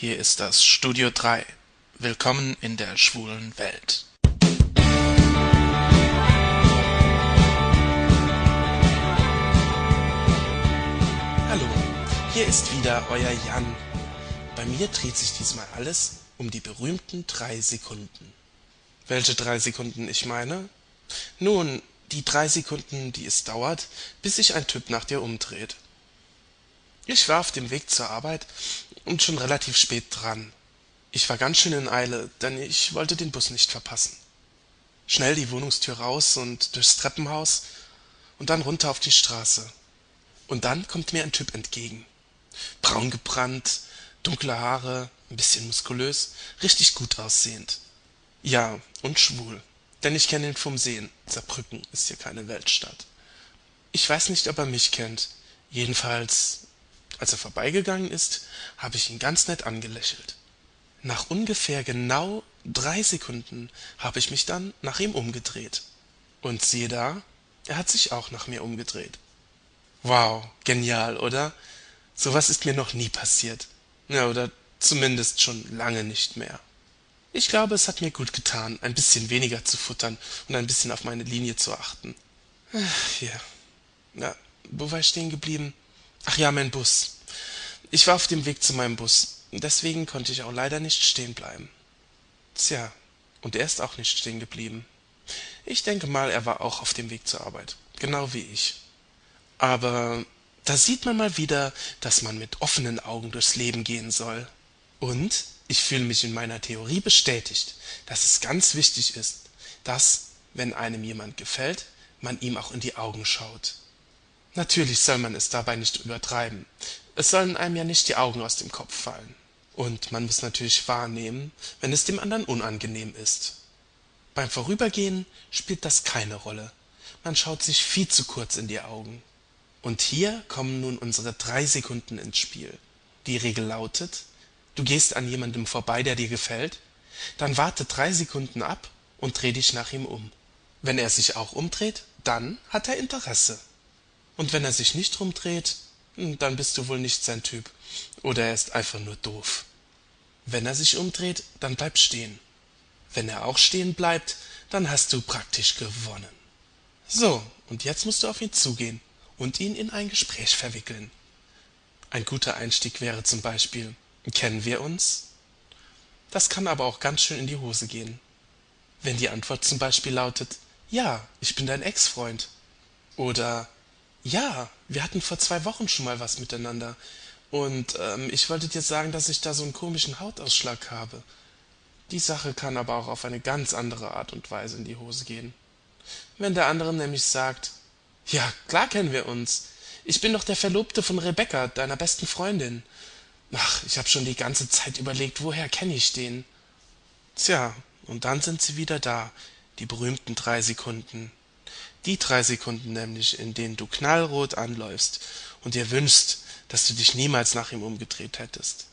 Hier ist das Studio 3. Willkommen in der schwulen Welt. Hallo, hier ist wieder euer Jan. Bei mir dreht sich diesmal alles um die berühmten drei Sekunden. Welche drei Sekunden ich meine? Nun, die drei Sekunden, die es dauert, bis sich ein Typ nach dir umdreht. Ich war auf dem Weg zur Arbeit und schon relativ spät dran. Ich war ganz schön in Eile, denn ich wollte den Bus nicht verpassen. Schnell die Wohnungstür raus und durchs Treppenhaus und dann runter auf die Straße. Und dann kommt mir ein Typ entgegen. Braun gebrannt, dunkle Haare, ein bisschen muskulös, richtig gut aussehend. Ja, und schwul. Denn ich kenne ihn vom Sehen. Saarbrücken ist hier keine Weltstadt. Ich weiß nicht, ob er mich kennt. Jedenfalls, als er vorbeigegangen ist, habe ich ihn ganz nett angelächelt. Nach ungefähr genau drei Sekunden habe ich mich dann nach ihm umgedreht. Und siehe da, er hat sich auch nach mir umgedreht. Wow, genial, oder? Sowas ist mir noch nie passiert. Ja, oder zumindest schon lange nicht mehr. Ich glaube, es hat mir gut getan, ein bisschen weniger zu futtern und ein bisschen auf meine Linie zu achten. Hier. Na, wo war ich stehen geblieben? Ach ja, mein Bus. Ich war auf dem Weg zu meinem Bus. Deswegen konnte ich auch leider nicht stehen bleiben. Tja, und er ist auch nicht stehen geblieben. Ich denke mal, er war auch auf dem Weg zur Arbeit. Genau wie ich. Aber da sieht man mal wieder, dass man mit offenen Augen durchs Leben gehen soll. Und ich fühle mich in meiner Theorie bestätigt, dass es ganz wichtig ist, dass, wenn einem jemand gefällt, man ihm auch in die Augen schaut. Natürlich soll man es dabei nicht übertreiben. Es sollen einem ja nicht die Augen aus dem Kopf fallen. Und man muss natürlich wahrnehmen, wenn es dem anderen unangenehm ist. Beim Vorübergehen spielt das keine Rolle. Man schaut sich viel zu kurz in die Augen. Und hier kommen nun unsere drei Sekunden ins Spiel. Die Regel lautet, du gehst an jemandem vorbei, der dir gefällt, dann warte drei Sekunden ab und dreh dich nach ihm um. Wenn er sich auch umdreht, dann hat er Interesse. Und wenn er sich nicht rumdreht, hm, dann bist du wohl nicht sein Typ. Oder er ist einfach nur doof. Wenn er sich umdreht, dann bleib stehen. Wenn er auch stehen bleibt, dann hast du praktisch gewonnen. So, und jetzt musst du auf ihn zugehen und ihn in ein Gespräch verwickeln. Ein guter Einstieg wäre zum Beispiel Kennen wir uns? Das kann aber auch ganz schön in die Hose gehen. Wenn die Antwort zum Beispiel lautet Ja, ich bin dein Ex-Freund. Oder Ja, wir hatten vor zwei Wochen schon mal was miteinander. Und ähm, ich wollte dir sagen, dass ich da so einen komischen Hautausschlag habe. Die Sache kann aber auch auf eine ganz andere Art und Weise in die Hose gehen. Wenn der andere nämlich sagt Ja, klar kennen wir uns. Ich bin doch der Verlobte von Rebecca, deiner besten Freundin. Ach, ich habe schon die ganze Zeit überlegt, woher kenne ich den? Tja, und dann sind sie wieder da, die berühmten drei Sekunden. Die drei Sekunden nämlich, in denen du knallrot anläufst und dir wünschst, dass du dich niemals nach ihm umgedreht hättest.